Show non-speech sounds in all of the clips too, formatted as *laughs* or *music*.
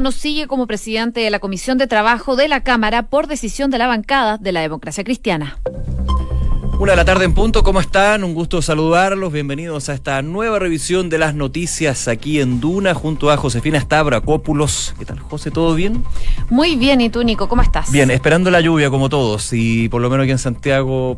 nos sigue como presidente de la Comisión de Trabajo de la Cámara por decisión de la bancada de la democracia cristiana. Una de la tarde en punto, ¿cómo están? Un gusto saludarlos. Bienvenidos a esta nueva revisión de las noticias aquí en Duna junto a Josefina Stavrakopoulos. ¿Qué tal, José? ¿Todo bien? Muy bien, ¿y tú, Nico? ¿Cómo estás? Bien, esperando la lluvia como todos y por lo menos aquí en Santiago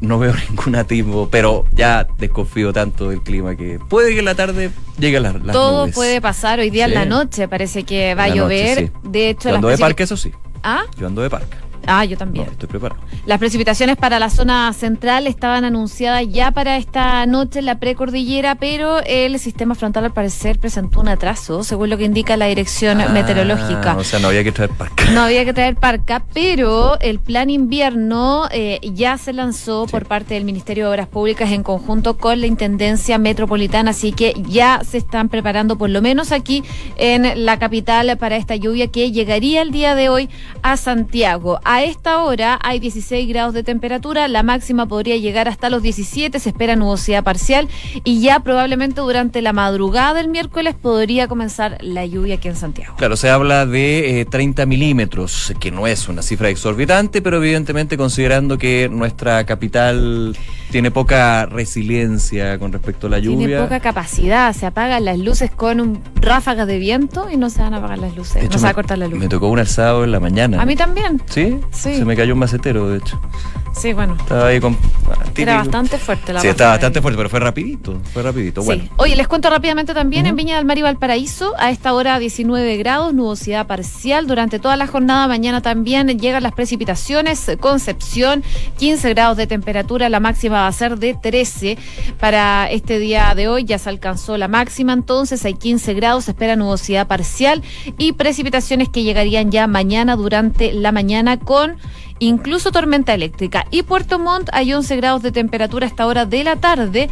no veo *laughs* ningún tipo, pero ya desconfío tanto del clima que puede que en la tarde llegue las, las Todo puede pasar hoy día en la noche, parece que va a llover. De hecho, Yo ando de parque, eso sí. ¿Ah? Yo ando de parque. Ah, yo también. estoy preparado. Las precipitaciones para la zona central estaban anunciadas ya para esta noche en la precordillera, pero el sistema frontal al parecer presentó un atraso, según lo que indica la dirección Ah, meteorológica. O sea, no había que traer parque. No había que traer parca, pero el plan invierno eh, ya se lanzó por parte del Ministerio de Obras Públicas en conjunto con la Intendencia Metropolitana, así que ya se están preparando, por lo menos aquí en la capital, para esta lluvia que llegaría el día de hoy a Santiago. A esta hora hay 16 grados de temperatura, la máxima podría llegar hasta los 17, se espera nubosidad parcial y ya probablemente durante la madrugada del miércoles podría comenzar la lluvia aquí en Santiago. Claro, se habla de eh, 30 milímetros, que no es una cifra exorbitante, pero evidentemente considerando que nuestra capital tiene poca resiliencia con respecto a la lluvia. Tiene poca capacidad, se apagan las luces con un ráfagas de viento y no se van a apagar las luces, no se va a cortar la luz. Me tocó un alzado en la mañana. A mí también, ¿Sí? Sí. Se me cayó un macetero, de hecho. Sí, bueno. Estaba ahí con... Era bastante fuerte la Sí, estaba bastante fuerte, pero fue rapidito. Fue rapidito. Sí. Bueno. Oye, les cuento rápidamente también en. Viña del Mar y Valparaíso, a esta hora 19 grados, nubosidad parcial. Durante toda la jornada, mañana también llegan las precipitaciones. Concepción, 15 grados de temperatura, la máxima va a ser de 13. Para este día de hoy ya se alcanzó la máxima, entonces hay 15 grados, se espera nubosidad parcial y precipitaciones que llegarían ya mañana durante la mañana con incluso tormenta eléctrica. Y Puerto Montt hay 11 grados de temperatura a esta hora de la tarde.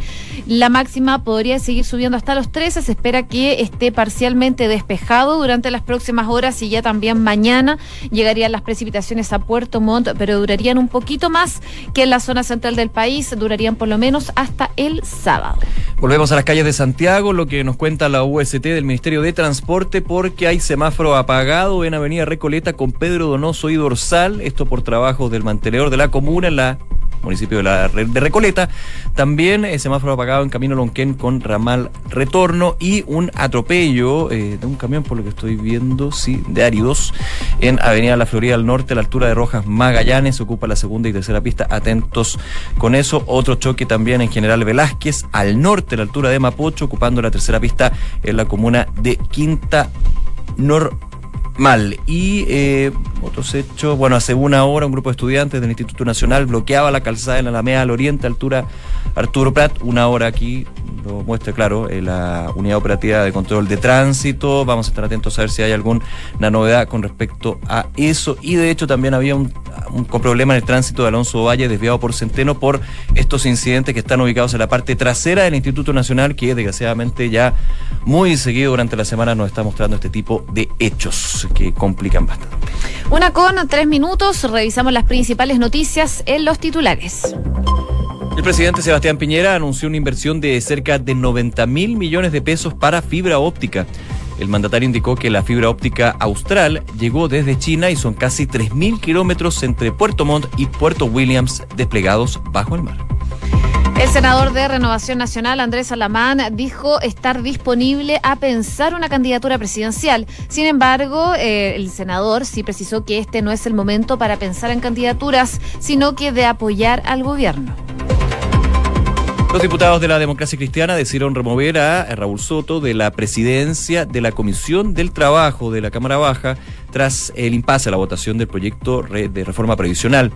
La máxima podría seguir subiendo hasta los 13. Se espera que esté parcialmente despejado durante las próximas horas y ya también mañana llegarían las precipitaciones a Puerto Montt, pero durarían un poquito más que en la zona central del país. Durarían por lo menos hasta el sábado. Volvemos a las calles de Santiago, lo que nos cuenta la UST del Ministerio de Transporte, porque hay semáforo apagado en Avenida Recoleta con Pedro Donoso y Dorsal, esto por trabajos del mantenedor de la comuna en la municipio de, la, de Recoleta. También eh, semáforo apagado en Camino Lonquén con ramal retorno y un atropello eh, de un camión, por lo que estoy viendo, sí, de Áridos, en Avenida La Florida al norte, a la altura de Rojas Magallanes, ocupa la segunda y tercera pista, atentos con eso. Otro choque también en General Velázquez, al norte, a la altura de Mapocho, ocupando la tercera pista en la comuna de Quinta Normal. Y eh, otros hechos, bueno, hace una hora un grupo de estudiantes del Instituto Nacional bloqueaba la calzada en la Alameda al Oriente, altura Arturo Prat, una hora aquí, lo muestra claro, eh, la unidad operativa de control de tránsito. Vamos a estar atentos a ver si hay alguna novedad con respecto a eso. Y de hecho también había un, un problema en el tránsito de Alonso Valle desviado por Centeno por estos incidentes que están ubicados en la parte trasera del Instituto Nacional, que desgraciadamente ya muy seguido durante la semana nos está mostrando este tipo de hechos que complican bastante. Una con tres minutos, revisamos las principales noticias en los titulares. El presidente Sebastián Piñera anunció una inversión de cerca de 90 mil millones de pesos para fibra óptica. El mandatario indicó que la fibra óptica austral llegó desde China y son casi 3.000 kilómetros entre Puerto Montt y Puerto Williams desplegados bajo el mar. El senador de Renovación Nacional, Andrés Alamán, dijo estar disponible a pensar una candidatura presidencial. Sin embargo, eh, el senador sí precisó que este no es el momento para pensar en candidaturas, sino que de apoyar al gobierno. Los diputados de la democracia cristiana decidieron remover a Raúl Soto de la presidencia de la Comisión del Trabajo de la Cámara Baja tras el impasse a la votación del proyecto de reforma previsional.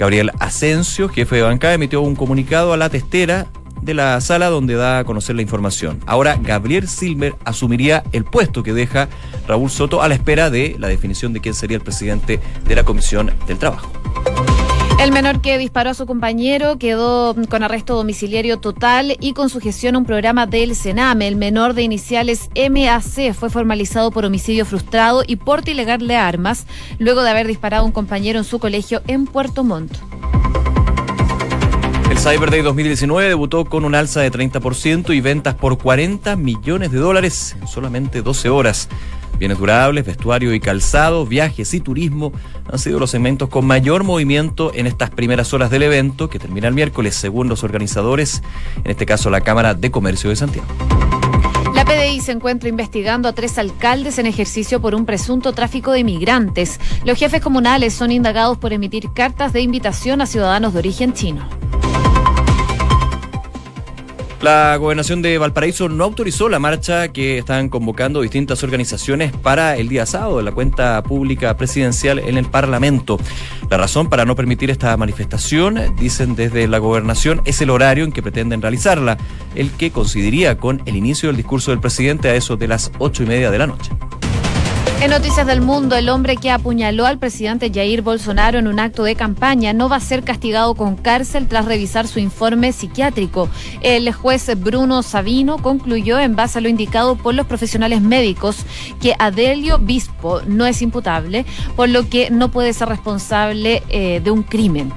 Gabriel Asensio, jefe de bancada, emitió un comunicado a la testera de la sala donde da a conocer la información. Ahora Gabriel Silmer asumiría el puesto que deja Raúl Soto a la espera de la definición de quién sería el presidente de la Comisión del Trabajo. El menor que disparó a su compañero quedó con arresto domiciliario total y con sujeción a un programa del Sename. El menor de iniciales MAC fue formalizado por homicidio frustrado y porte ilegal de armas luego de haber disparado a un compañero en su colegio en Puerto Montt. El Cyber Day 2019 debutó con un alza de 30% y ventas por 40 millones de dólares en solamente 12 horas. Bienes durables, vestuario y calzado, viajes y turismo han sido los segmentos con mayor movimiento en estas primeras horas del evento, que termina el miércoles, según los organizadores, en este caso la Cámara de Comercio de Santiago. La PDI se encuentra investigando a tres alcaldes en ejercicio por un presunto tráfico de migrantes. Los jefes comunales son indagados por emitir cartas de invitación a ciudadanos de origen chino. La gobernación de Valparaíso no autorizó la marcha que están convocando distintas organizaciones para el día sábado de la cuenta pública presidencial en el Parlamento. La razón para no permitir esta manifestación, dicen desde la gobernación, es el horario en que pretenden realizarla, el que coincidiría con el inicio del discurso del presidente a eso de las ocho y media de la noche. En Noticias del Mundo, el hombre que apuñaló al presidente Jair Bolsonaro en un acto de campaña no va a ser castigado con cárcel tras revisar su informe psiquiátrico. El juez Bruno Sabino concluyó, en base a lo indicado por los profesionales médicos, que Adelio Bispo no es imputable, por lo que no puede ser responsable eh, de un crimen.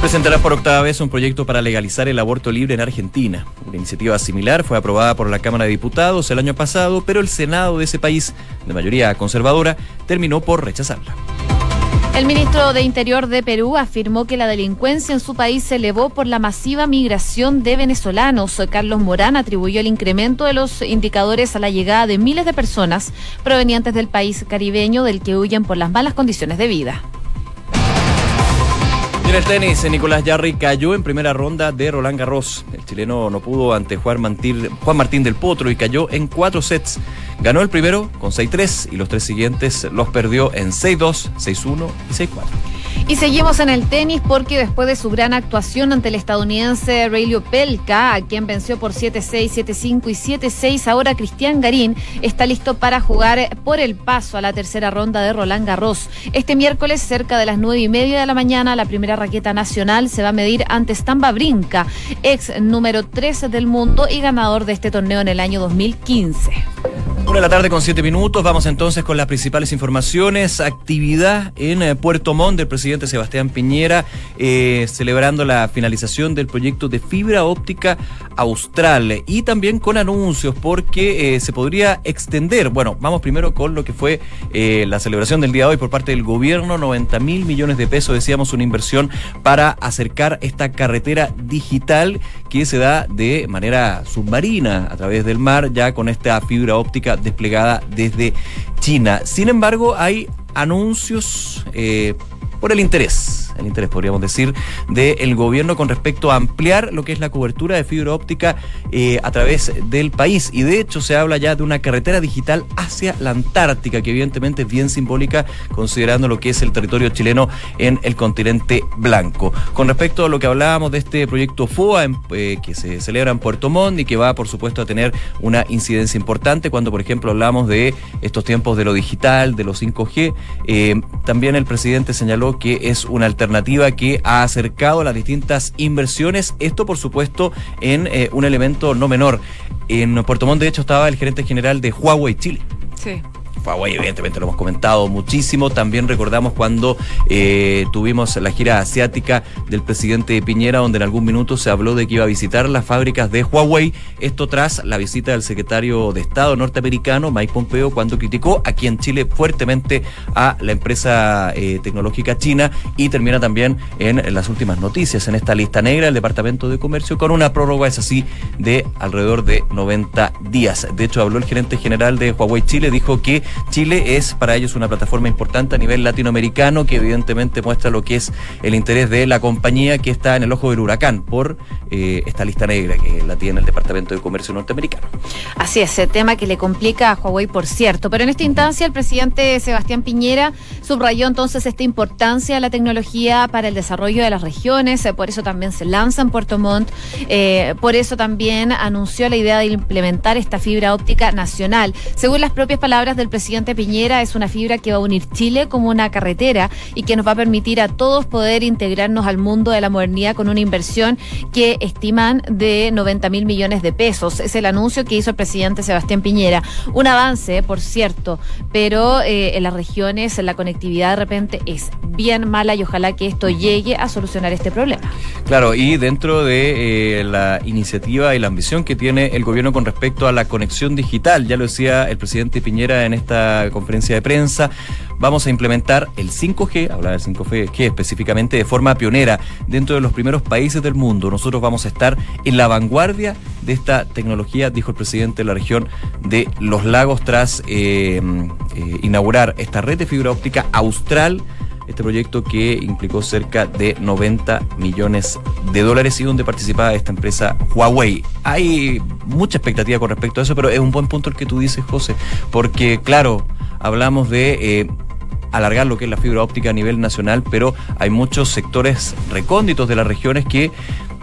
Presentará por octava vez un proyecto para legalizar el aborto libre en Argentina. Una iniciativa similar fue aprobada por la Cámara de Diputados el año pasado, pero el Senado de ese país, de mayoría conservadora, terminó por rechazarla. El ministro de Interior de Perú afirmó que la delincuencia en su país se elevó por la masiva migración de venezolanos. Carlos Morán atribuyó el incremento de los indicadores a la llegada de miles de personas provenientes del país caribeño del que huyen por las malas condiciones de vida. En el tenis, Nicolás Yarri cayó en primera ronda de Roland Garros. El chileno no pudo ante Juan Juan Martín del Potro y cayó en cuatro sets. Ganó el primero con 6-3 y los tres siguientes los perdió en 6-2, 6-1 y 6-4. Y seguimos en el tenis porque después de su gran actuación ante el estadounidense Raylio Pelka, a quien venció por 7-6, 7-5 y 7-6, ahora Cristian Garín está listo para jugar por el paso a la tercera ronda de Roland Garros. Este miércoles, cerca de las 9 y media de la mañana, la primera raqueta nacional se va a medir ante Stamba Brinca, ex número 13 del mundo y ganador de este torneo en el año 2015. Una de la tarde con siete minutos. Vamos entonces con las principales informaciones. Actividad en eh, Puerto Montt del presidente Sebastián Piñera, eh, celebrando la finalización del proyecto de fibra óptica austral y también con anuncios porque eh, se podría extender. Bueno, vamos primero con lo que fue la celebración del día de hoy por parte del gobierno. 90 mil millones de pesos, decíamos, una inversión para acercar esta carretera digital que se da de manera submarina a través del mar, ya con esta fibra óptica desplegada desde China. Sin embargo, hay anuncios eh, por el interés el interés, podríamos decir, del gobierno con respecto a ampliar lo que es la cobertura de fibra óptica eh, a través del país. Y de hecho se habla ya de una carretera digital hacia la Antártica, que evidentemente es bien simbólica considerando lo que es el territorio chileno en el continente blanco. Con respecto a lo que hablábamos de este proyecto FOA eh, que se celebra en Puerto Montt y que va, por supuesto, a tener una incidencia importante cuando, por ejemplo, hablamos de estos tiempos de lo digital, de los 5G, eh, también el presidente señaló que es una alternativa alternativa que ha acercado las distintas inversiones. Esto, por supuesto, en eh, un elemento no menor. En Puerto Montt, de hecho, estaba el gerente general de Huawei Chile. Sí. Huawei, evidentemente lo hemos comentado muchísimo. También recordamos cuando eh, tuvimos la gira asiática del presidente Piñera, donde en algún minuto se habló de que iba a visitar las fábricas de Huawei. Esto tras la visita del secretario de Estado norteamericano, Mike Pompeo, cuando criticó aquí en Chile fuertemente a la empresa eh, tecnológica china y termina también en las últimas noticias, en esta lista negra del Departamento de Comercio, con una prórroga, es así, de alrededor de 90 días. De hecho, habló el gerente general de Huawei Chile, dijo que Chile es para ellos una plataforma importante a nivel latinoamericano que evidentemente muestra lo que es el interés de la compañía que está en el ojo del huracán por eh, esta lista negra que la tiene el Departamento de Comercio norteamericano. Así es, el tema que le complica a Huawei, por cierto. Pero en esta instancia el presidente Sebastián Piñera subrayó entonces esta importancia de la tecnología para el desarrollo de las regiones, eh, por eso también se lanza en Puerto Montt, eh, por eso también anunció la idea de implementar esta fibra óptica nacional. Según las propias palabras del presidente, Piñera es una fibra que va a unir Chile como una carretera y que nos va a permitir a todos poder integrarnos al mundo de la modernidad con una inversión que estiman de 90 mil millones de pesos. Es el anuncio que hizo el presidente Sebastián Piñera. Un avance, por cierto, pero eh, en las regiones la conectividad de repente es bien mala y ojalá que esto llegue a solucionar este problema. Claro, y dentro de eh, la iniciativa y la ambición que tiene el gobierno con respecto a la conexión digital, ya lo decía el presidente Piñera en esta conferencia de prensa, vamos a implementar el 5G, hablaba del 5G específicamente de forma pionera dentro de los primeros países del mundo. Nosotros vamos a estar en la vanguardia de esta tecnología, dijo el presidente de la región de Los Lagos tras eh, eh, inaugurar esta red de fibra óptica austral este proyecto que implicó cerca de 90 millones de dólares y donde participaba esta empresa Huawei. Hay mucha expectativa con respecto a eso, pero es un buen punto el que tú dices, José, porque claro, hablamos de... Eh, alargar lo que es la fibra óptica a nivel nacional, pero hay muchos sectores recónditos de las regiones que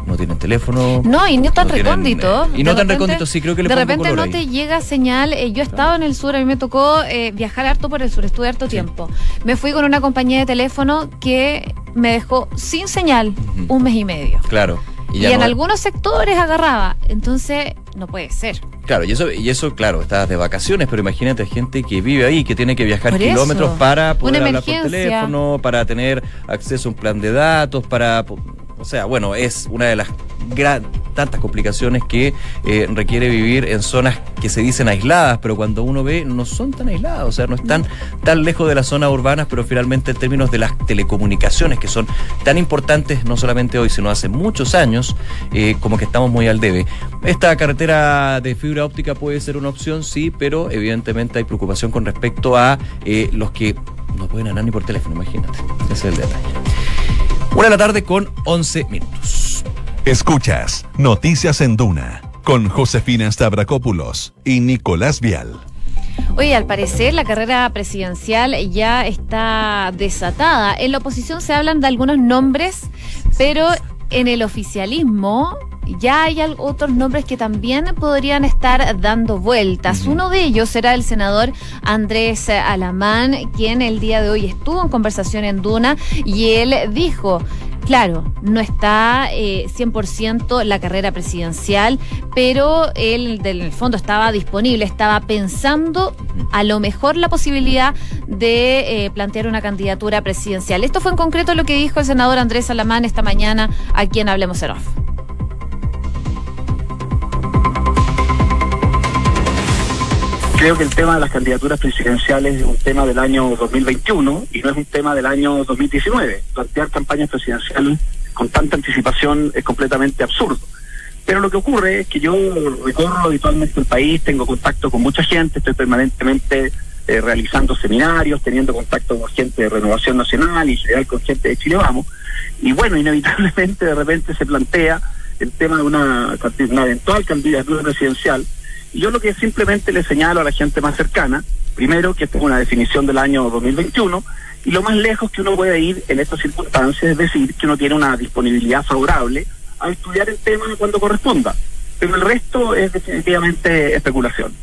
no tienen teléfono. No, y no tan recóndito. Eh, y no tan recóndito, sí, creo que le De repente no te llega señal. Eh, yo he estado en el sur, a mí me tocó eh, viajar harto por el sur, estuve harto tiempo. Me fui con una compañía de teléfono que me dejó sin señal un mes y medio. Claro. Y, en algunos sectores agarraba. Entonces, no puede ser. Claro, y eso, y eso, claro, estás de vacaciones, pero imagínate gente que vive ahí, que tiene que viajar kilómetros para poder hablar por teléfono, para tener acceso a un plan de datos, para o sea, bueno, es una de las tantas complicaciones que eh, requiere vivir en zonas que se dicen aisladas, pero cuando uno ve no son tan aisladas, o sea, no están tan lejos de las zonas urbanas, pero finalmente en términos de las telecomunicaciones que son tan importantes no solamente hoy, sino hace muchos años, eh, como que estamos muy al debe. Esta carretera de fibra óptica puede ser una opción, sí, pero evidentemente hay preocupación con respecto a eh, los que no pueden andar ni por teléfono, imagínate. Ese es el detalle. Una de la tarde con 11 minutos. Escuchas Noticias en Duna con Josefina Stavrakopoulos y Nicolás Vial. Oye, al parecer la carrera presidencial ya está desatada. En la oposición se hablan de algunos nombres, pero en el oficialismo ya hay otros nombres que también podrían estar dando vueltas. Uno de ellos será el senador Andrés Alamán, quien el día de hoy estuvo en conversación en Duna y él dijo Claro, no está 100% eh, la carrera presidencial, pero él del fondo estaba disponible, estaba pensando a lo mejor la posibilidad de eh, plantear una candidatura presidencial. Esto fue en concreto lo que dijo el senador Andrés Alamán esta mañana aquí en Hablemos en Creo que el tema de las candidaturas presidenciales es un tema del año 2021 y no es un tema del año 2019. Plantear campañas presidenciales con tanta anticipación es completamente absurdo. Pero lo que ocurre es que yo recorro habitualmente el país, tengo contacto con mucha gente, estoy permanentemente eh, realizando seminarios, teniendo contacto con gente de Renovación Nacional y en general con gente de Chile Vamos. Y bueno, inevitablemente de repente se plantea el tema de una, eventual candidatura presidencial yo lo que simplemente le señalo a la gente más cercana, primero que esta es una definición del año 2021, y lo más lejos que uno puede ir en estas circunstancias es decir que uno tiene una disponibilidad favorable a estudiar el tema cuando corresponda. Pero el resto es definitivamente especulación.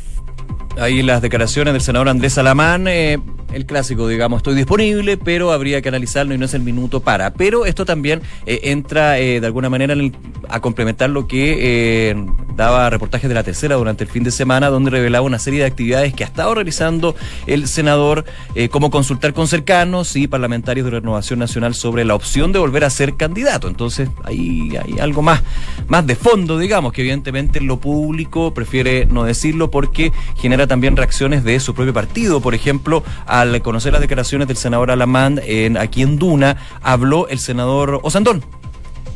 Ahí las declaraciones del senador Andrés Alamán. Eh, el clásico, digamos, estoy disponible, pero habría que analizarlo y no es el minuto para. Pero esto también eh, entra eh, de alguna manera a complementar lo que eh, daba reportajes de la tercera durante el fin de semana, donde revelaba una serie de actividades que ha estado realizando el senador, como consultar con cercanos y parlamentarios de Renovación Nacional sobre la opción de volver a ser candidato. Entonces, ahí hay algo más, más de fondo, digamos, que evidentemente lo público prefiere no decirlo porque genera también reacciones de su propio partido. Por ejemplo, al conocer las declaraciones del senador Alamán en, aquí en Duna, habló el senador Osandón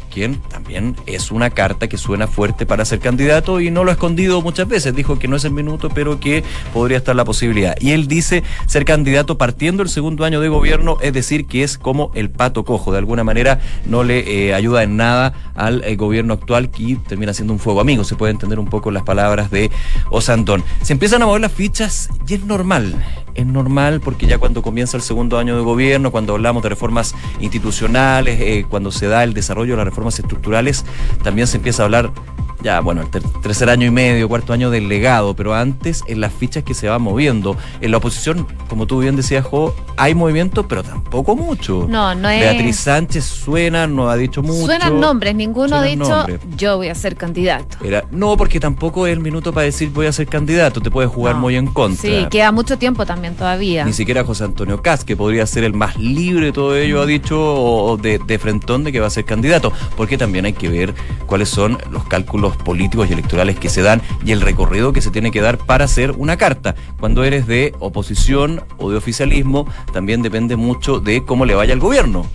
quien también es una carta que suena fuerte para ser candidato y no lo ha escondido muchas veces. Dijo que no es el minuto, pero que podría estar la posibilidad. Y él dice ser candidato partiendo el segundo año de gobierno, es decir, que es como el pato cojo. De alguna manera no le eh, ayuda en nada al eh, gobierno actual que termina siendo un fuego amigo. Se puede entender un poco las palabras de Osandón. Se empiezan a mover las fichas y es normal es normal porque ya cuando comienza el segundo año de gobierno, cuando hablamos de reformas institucionales, eh, cuando se da el desarrollo de las estructurales, también se empieza a hablar ya, bueno, el tercer año y medio, cuarto año del legado, pero antes en las fichas que se van moviendo. En la oposición, como tú bien decías, Jo, hay movimiento, pero tampoco mucho. No, no es. Beatriz Sánchez suena, no ha dicho mucho. Suenan nombres, ninguno ha dicho yo voy a ser candidato. Era, no, porque tampoco es el minuto para decir voy a ser candidato, te puedes jugar muy en contra. Sí, queda mucho tiempo también todavía. Ni siquiera José Antonio Cas, que podría ser el más libre de todo ello, ha dicho de, de frentón de que va a ser candidato, porque también hay que ver cuáles son los cálculos políticos y electorales que se dan y el recorrido que se tiene que dar para hacer una carta. Cuando eres de oposición o de oficialismo, también depende mucho de cómo le vaya al gobierno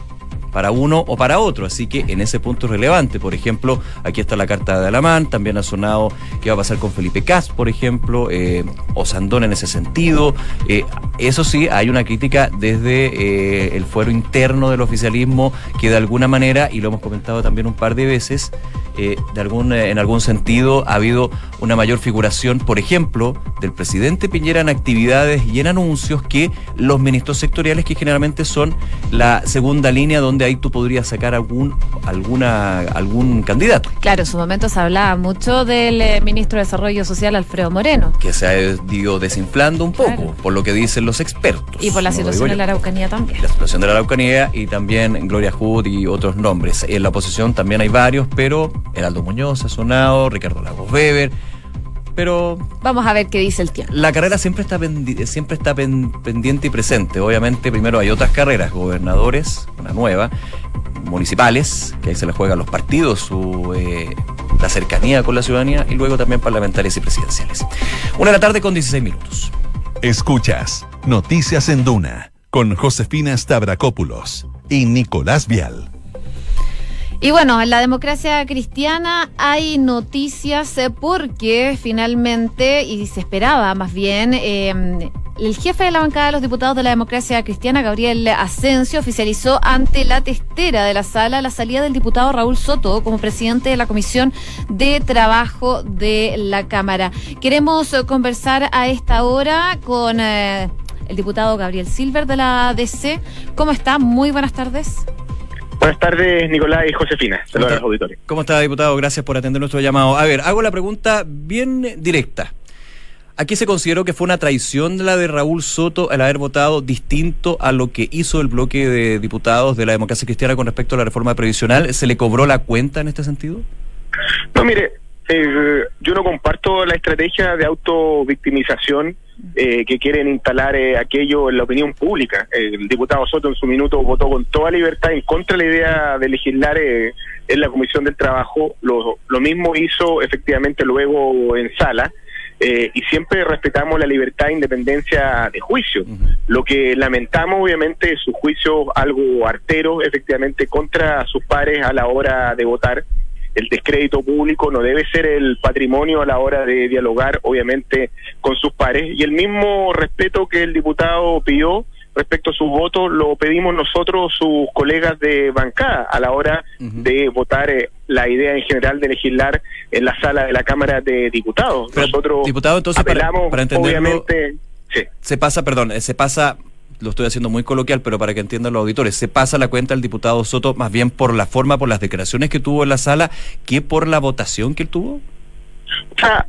para uno o para otro. Así que en ese punto es relevante. Por ejemplo, aquí está la carta de Alamán, también ha sonado qué va a pasar con Felipe Cas, por ejemplo, eh, o Sandón en ese sentido. Eh, eso sí, hay una crítica desde eh, el fuero interno del oficialismo que de alguna manera, y lo hemos comentado también un par de veces, en algún sentido ha habido una mayor figuración, por ejemplo, del presidente Piñera en actividades y en anuncios que los ministros sectoriales, que generalmente son la segunda línea donde ahí tú podrías sacar algún, alguna, algún candidato. Claro, en su momento se hablaba mucho del eh, ministro de Desarrollo Social, Alfredo Moreno. Que se ha ido desinflando un poco, por lo que dicen los expertos. Y por la situación de la Araucanía también. La situación de la Araucanía y también Gloria Hood y otros nombres. En la oposición también hay varios, pero Heraldo Muñoz ha sonado, Ricardo Lagos Weber. Pero. Vamos a ver qué dice el tiempo. La carrera siempre está, siempre está pendiente y presente. Obviamente, primero hay otras carreras, gobernadores, una nueva, municipales, que ahí se les juegan los partidos, su, eh, la cercanía con la ciudadanía, y luego también parlamentarias y presidenciales. Una de la tarde con 16 minutos. Escuchas Noticias en Duna con Josefina Stavrakopoulos y Nicolás Vial. Y bueno, en la democracia cristiana hay noticias eh, porque finalmente, y se esperaba más bien, em, el jefe de la bancada de los diputados de la democracia cristiana, Gabriel Asensio, oficializó ante la testera de la sala la salida del diputado Raúl Soto como presidente de la Comisión de Trabajo de la Cámara. Queremos eh, conversar a esta hora con eh, el diputado Gabriel Silver de la DC. ¿Cómo está? Muy buenas tardes. Buenas tardes, Nicolás y Josefina. Saludos a los auditores. ¿Cómo está, diputado? Gracias por atender nuestro llamado. A ver, hago la pregunta bien directa. Aquí se consideró que fue una traición la de Raúl Soto al haber votado distinto a lo que hizo el bloque de diputados de la democracia cristiana con respecto a la reforma previsional. ¿Se le cobró la cuenta en este sentido? No, mire, eh, yo no comparto la estrategia de autovictimización eh, que quieren instalar eh, aquello en la opinión pública. El diputado Soto en su minuto votó con toda libertad en contra de la idea de legislar eh, en la Comisión del Trabajo. Lo, lo mismo hizo efectivamente luego en sala. y siempre respetamos la libertad e independencia de juicio. Lo que lamentamos, obviamente, es su juicio algo artero, efectivamente, contra sus pares a la hora de votar el descrédito público no debe ser el patrimonio a la hora de dialogar, obviamente, con sus pares. Y el mismo respeto que el diputado pidió respecto a su voto lo pedimos nosotros, sus colegas de bancada, a la hora de votar eh, la idea en general de legislar en la sala de la Cámara de Diputados. nosotros diputado, entonces, apelamos, para, obviamente... Se pasa, perdón, eh, se pasa lo estoy haciendo muy coloquial, pero para que entiendan los auditores, se pasa la cuenta al diputado Soto más bien por la forma, por las declaraciones que tuvo en la sala, que por la votación que él tuvo? O sea,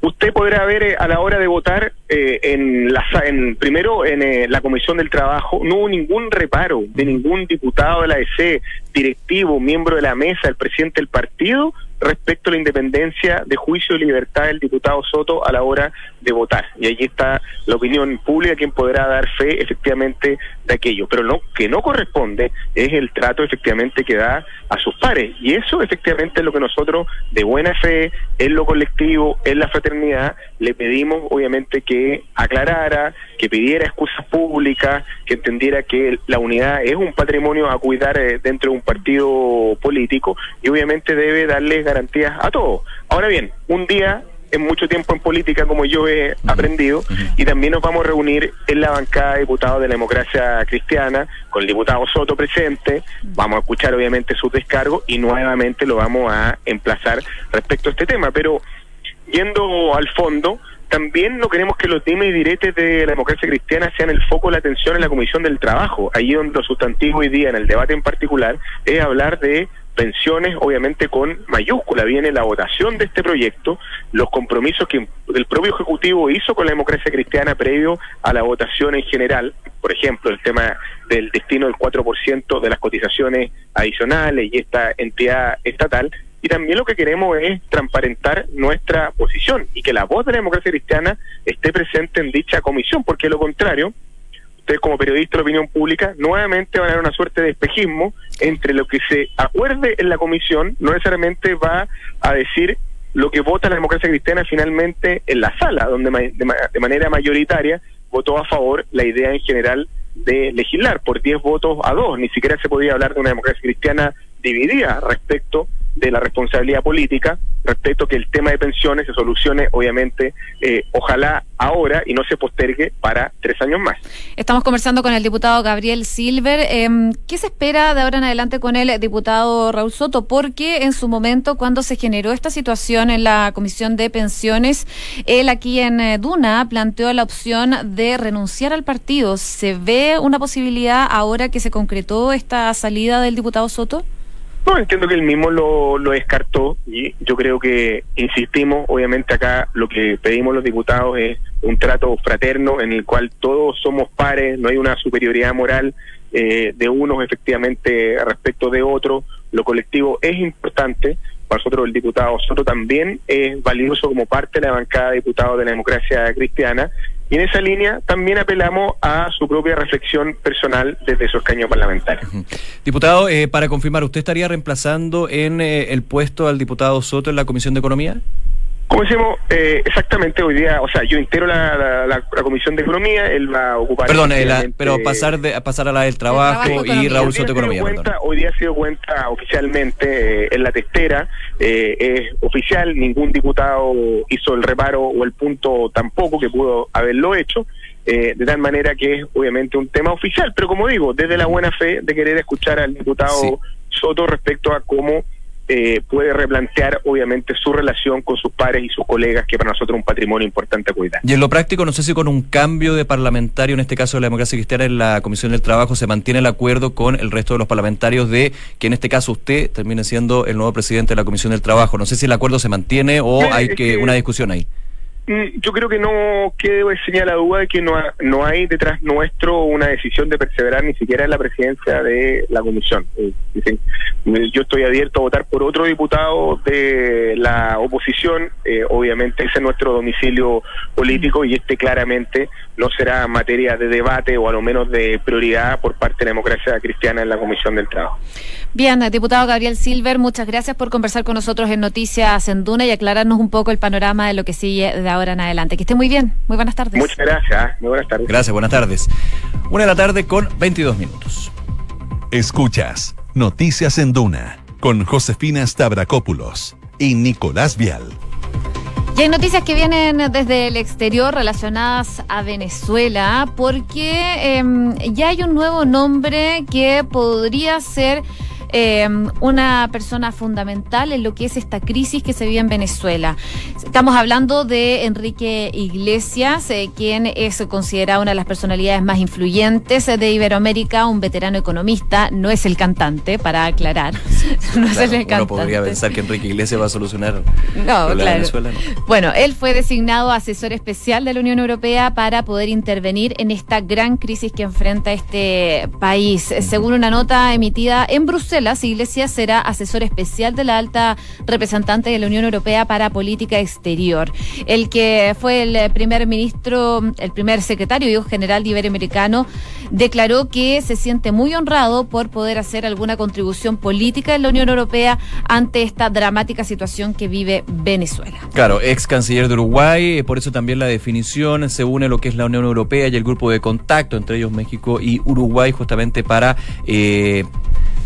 usted podrá ver eh, a la hora de votar eh, en la en primero en eh, la comisión del trabajo no hubo ningún reparo de ningún diputado de la EC, directivo, miembro de la mesa, el presidente del partido respecto a la independencia de juicio y libertad del diputado Soto a la hora de votar. Y allí está la opinión pública quien podrá dar fe efectivamente de aquello. Pero lo que no corresponde es el trato efectivamente que da a sus pares. Y eso efectivamente es lo que nosotros de buena fe, en lo colectivo, en la fraternidad, le pedimos obviamente que aclarara, que pidiera excusas públicas, que entendiera que la unidad es un patrimonio a cuidar eh, dentro de un partido político y obviamente debe darle garantías a todos. Ahora bien, un día en mucho tiempo en política como yo he aprendido y también nos vamos a reunir en la bancada de diputados de la democracia cristiana con el diputado Soto presente, vamos a escuchar obviamente sus descargos y nuevamente lo vamos a emplazar respecto a este tema, pero yendo al fondo, también no queremos que los dimes y diretes de la democracia cristiana sean el foco de la atención en la Comisión del Trabajo, ahí donde lo sustantivo hoy día en el debate en particular es hablar de pensiones, obviamente con mayúscula. Viene la votación de este proyecto, los compromisos que el propio Ejecutivo hizo con la democracia cristiana previo a la votación en general, por ejemplo, el tema del destino del 4% de las cotizaciones adicionales y esta entidad estatal. Y también lo que queremos es transparentar nuestra posición y que la voz de la democracia cristiana esté presente en dicha comisión, porque lo contrario, ustedes como periodistas de opinión pública, nuevamente van a dar una suerte de espejismo entre lo que se acuerde en la comisión, no necesariamente va a decir lo que vota la democracia cristiana finalmente en la sala, donde de, manera mayoritaria votó a favor la idea en general de legislar por 10 votos a 2. Ni siquiera se podía hablar de una democracia cristiana dividida respecto de la responsabilidad política respecto a que el tema de pensiones se solucione, obviamente, eh, ojalá ahora y no se postergue para tres años más. Estamos conversando con el diputado Gabriel Silver. Em, ¿Qué se espera de ahora en adelante con el diputado Raúl Soto? Porque en su momento, cuando se generó esta situación en la Comisión de Pensiones, él aquí en eh, Duna planteó la opción de renunciar al partido. ¿Se ve una posibilidad ahora que se concretó esta salida del diputado Soto? No, entiendo que él mismo lo, lo descartó y yo creo que, insistimos, obviamente acá lo que pedimos los diputados es un trato fraterno en el cual todos somos pares, no hay una superioridad moral eh, de unos efectivamente respecto de otros, lo colectivo es importante, para nosotros el diputado Soto también es valioso como parte de la bancada de diputados de la democracia cristiana y en esa línea también apelamos a su propia reflexión personal desde su escaño parlamentario. Diputado, eh, para confirmar, ¿usted estaría reemplazando en eh, el puesto al diputado Soto en la Comisión de Economía? Como decimos, eh, exactamente hoy día, o sea, yo integro la, la, Comisión de Economía, él va a ocupar... Perdón, pero pasar de pasar a la del trabajo, y Raúl Soto Economía. hoy día ha sido cuenta oficialmente eh, en la testera, eh, es oficial, ningún diputado hizo el reparo o el punto tampoco que pudo haberlo hecho. de tal manera que es obviamente un tema oficial, pero como digo, desde la buena fe de querer escuchar al diputado Soto respecto a cómo eh, puede replantear obviamente su relación con sus pares y sus colegas, que para nosotros es un patrimonio importante a cuidar. Y en lo práctico, no sé si con un cambio de parlamentario, en este caso de la democracia cristiana, en la Comisión del Trabajo, se mantiene el acuerdo con el resto de los parlamentarios de que en este caso usted termine siendo el nuevo presidente de la Comisión del Trabajo. No sé si el acuerdo se mantiene o hay que una discusión ahí. Mm, yo creo que no quede señal la duda de que no, no hay detrás nuestro una decisión de perseverar ni siquiera en la presidencia de la comisión. Eh, dicen, eh, yo estoy abierto a votar por otro diputado de la oposición, eh, obviamente ese es nuestro domicilio político y este claramente no será materia de debate o a lo menos de prioridad por parte de la democracia cristiana en la Comisión del Trabajo. Bien, diputado Gabriel Silver, muchas gracias por conversar con nosotros en Noticias en Duna y aclararnos un poco el panorama de lo que sigue de ahora en adelante. Que esté muy bien. Muy buenas tardes. Muchas gracias. Muy buenas tardes. Gracias, buenas tardes. Una de la tarde con 22 minutos. Escuchas Noticias en Duna con Josefina Stavrakopoulos y Nicolás Vial. Y hay noticias que vienen desde el exterior relacionadas a Venezuela, porque em, ya hay un nuevo nombre que podría ser eh, una persona fundamental en lo que es esta crisis que se vive en Venezuela. Estamos hablando de Enrique Iglesias, eh, quien es considerado una de las personalidades más influyentes de Iberoamérica, un veterano economista, no es el cantante, para aclarar. *laughs* no es el cantante. Uno podría pensar que Enrique Iglesias va a solucionar no, Venezuela. Bueno, él fue designado asesor especial de la Unión Europea para poder intervenir en esta gran crisis que enfrenta este país. Según una nota emitida en Bruselas, Bruselas, Iglesias será asesor especial de la alta representante de la Unión Europea para Política Exterior. El que fue el primer ministro, el primer secretario general Iberoamericano, declaró que se siente muy honrado por poder hacer alguna contribución política en la Unión Europea ante esta dramática situación que vive Venezuela. Claro, ex canciller de Uruguay, por eso también la definición se une a lo que es la Unión Europea y el grupo de contacto entre ellos México y Uruguay justamente para eh,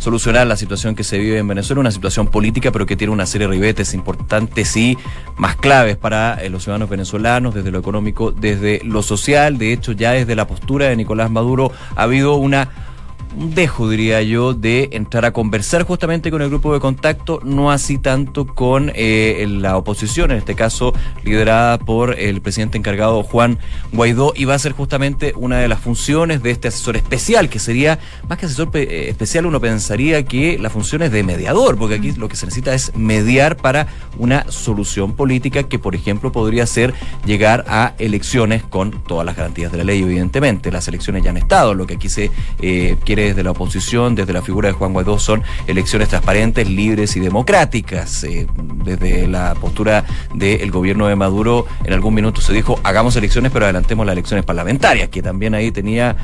solucionar la situación que se vive en Venezuela, una situación política, pero que tiene una serie de ribetes importantes y más claves para eh, los ciudadanos venezolanos, desde lo económico, desde lo social. De hecho, ya desde la postura de Nicolás Maduro ha habido una dejo, diría yo, de entrar a conversar justamente con el grupo de contacto, no así tanto con eh, la oposición, en este caso liderada por el presidente encargado Juan Guaidó, y va a ser justamente una de las funciones de este asesor especial, que sería, más que asesor eh, especial, uno pensaría que la función es de mediador, porque aquí lo que se necesita es mediar para una solución política que, por ejemplo, podría ser llegar a elecciones con todas las garantías de la ley, evidentemente. Las elecciones ya han estado, lo que aquí se eh, quiere desde la oposición, desde la figura de Juan Guaidó, son elecciones transparentes, libres y democráticas. Eh, desde la postura del gobierno de Maduro, en algún minuto se dijo, hagamos elecciones, pero adelantemos las elecciones parlamentarias, que también ahí tenía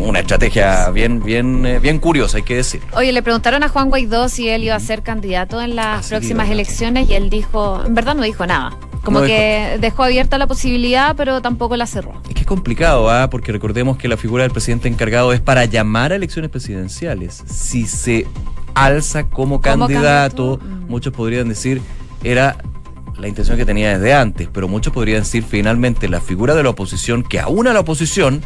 una estrategia bien, bien, eh, bien curiosa, hay que decir. Oye, le preguntaron a Juan Guaidó si él iba a ser candidato en las ah, próximas elecciones y él dijo, en verdad no dijo nada. Como que dejó abierta la posibilidad, pero tampoco la cerró. Es que es complicado, ¿ah? porque recordemos que la figura del presidente encargado es para llamar a elecciones presidenciales. Si se alza como, candidato, mm. muchos podrían decir, era la intención que tenía desde antes, pero muchos podrían decir finalmente la figura de la oposición, que aún a la oposición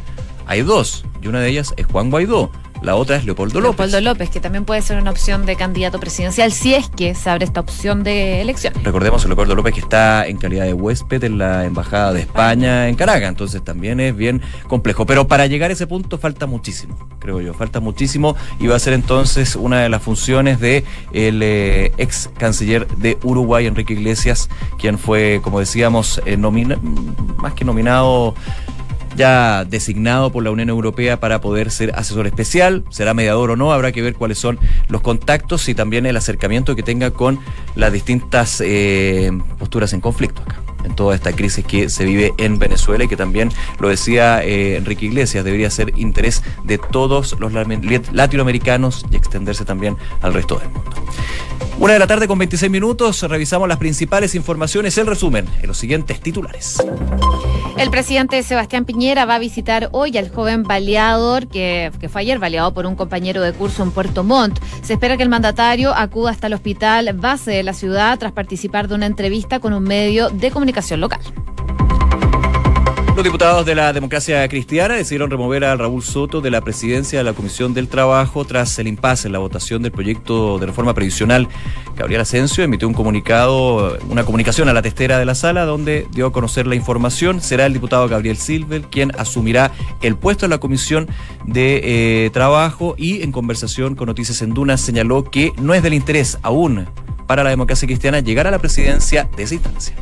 hay dos, y una de ellas es Juan Guaidó. La otra es Leopoldo López. Leopoldo López, que también puede ser una opción de candidato presidencial si es que se abre esta opción de elección. Recordemos a Leopoldo López que está en calidad de huésped en la Embajada de España en Caracas, entonces también es bien complejo. Pero para llegar a ese punto falta muchísimo, creo yo, falta muchísimo y va a ser entonces una de las funciones de el eh, ex canciller de Uruguay, Enrique Iglesias, quien fue, como decíamos, eh, más que nominado ya designado por la Unión Europea para poder ser asesor especial. Será mediador o no, habrá que ver cuáles son los contactos y también el acercamiento que tenga con las distintas eh, posturas en conflicto acá en toda esta crisis que se vive en Venezuela y que también lo decía eh, Enrique Iglesias, debería ser interés de todos los latinoamericanos y extenderse también al resto del mundo. Una de la tarde con 26 minutos, revisamos las principales informaciones, el resumen en los siguientes titulares. El presidente Sebastián Piñera va a visitar hoy al joven baleador que, que fue ayer baleado por un compañero de curso en Puerto Montt. Se espera que el mandatario acuda hasta el hospital base de la ciudad tras participar de una entrevista con un medio de comunicación local. Los diputados de la democracia cristiana decidieron remover a Raúl Soto de la presidencia de la Comisión del Trabajo tras el impasse en la votación del proyecto de reforma previsional. Gabriel Asensio emitió un comunicado, una comunicación a la testera de la sala donde dio a conocer la información. Será el diputado Gabriel Silver quien asumirá el puesto en la Comisión de eh, Trabajo y en conversación con Noticias en Dunas señaló que no es del interés aún para la democracia cristiana llegar a la presidencia de esa instancia.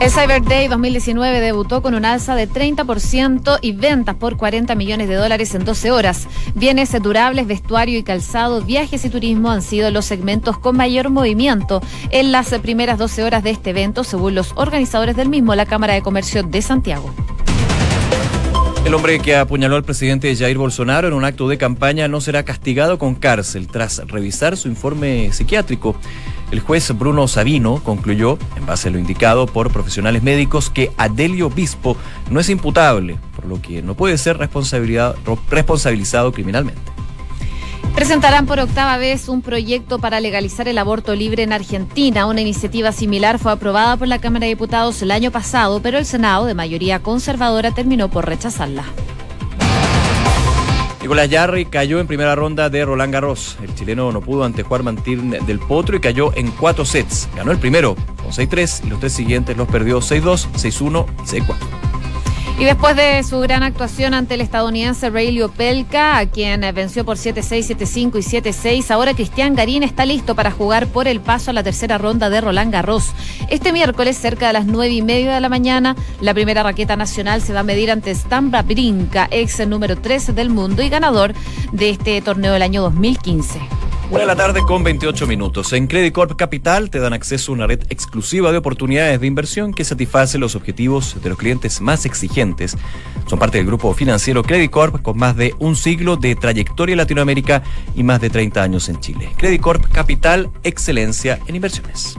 El Cyber Day 2019 debutó con un alza de 30% y ventas por 40 millones de dólares en 12 horas. Bienes durables, vestuario y calzado, viajes y turismo han sido los segmentos con mayor movimiento en las primeras 12 horas de este evento, según los organizadores del mismo, la Cámara de Comercio de Santiago. El hombre que apuñaló al presidente Jair Bolsonaro en un acto de campaña no será castigado con cárcel tras revisar su informe psiquiátrico. El juez Bruno Sabino concluyó, en base a lo indicado por profesionales médicos, que Adelio Bispo no es imputable, por lo que no puede ser responsabilizado criminalmente. Presentarán por octava vez un proyecto para legalizar el aborto libre en Argentina. Una iniciativa similar fue aprobada por la Cámara de Diputados el año pasado, pero el Senado, de mayoría conservadora, terminó por rechazarla. Nicolás Yarri cayó en primera ronda de Roland Garros. El chileno no pudo ante Juan Martín del Potro y cayó en cuatro sets. Ganó el primero con 6-3 y los tres siguientes los perdió 6-2, 6-1 y 6-4. Y después de su gran actuación ante el estadounidense Ray Opelka, a quien venció por 7-6, 7-5 y 7-6, ahora Cristian Garín está listo para jugar por el paso a la tercera ronda de Roland Garros. Este miércoles, cerca de las 9 y media de la mañana, la primera raqueta nacional se va a medir ante Stamba Brinca, ex número 13 del mundo y ganador de este torneo del año 2015. Una de la tarde con 28 minutos. En Credit Corp Capital te dan acceso a una red exclusiva de oportunidades de inversión que satisface los objetivos de los clientes más exigentes. Son parte del grupo financiero Credit Corp con más de un siglo de trayectoria en Latinoamérica y más de 30 años en Chile. Credit Corp Capital, excelencia en inversiones.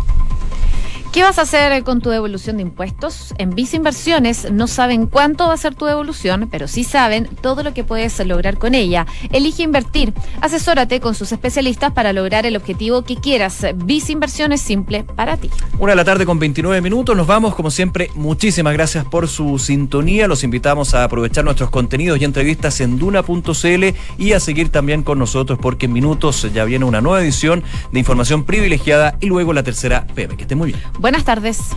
¿Qué vas a hacer con tu devolución de impuestos? En Visa Inversiones no saben cuánto va a ser tu devolución, pero sí saben todo lo que puedes lograr con ella. Elige invertir. Asesórate con sus especialistas para lograr el objetivo que quieras. Visa Inversiones simple para ti. Una de la tarde con 29 minutos. Nos vamos, como siempre. Muchísimas gracias por su sintonía. Los invitamos a aprovechar nuestros contenidos y entrevistas en duna.cl y a seguir también con nosotros porque en minutos ya viene una nueva edición de información privilegiada y luego la tercera PM. Que esté muy bien. Buenas tardes.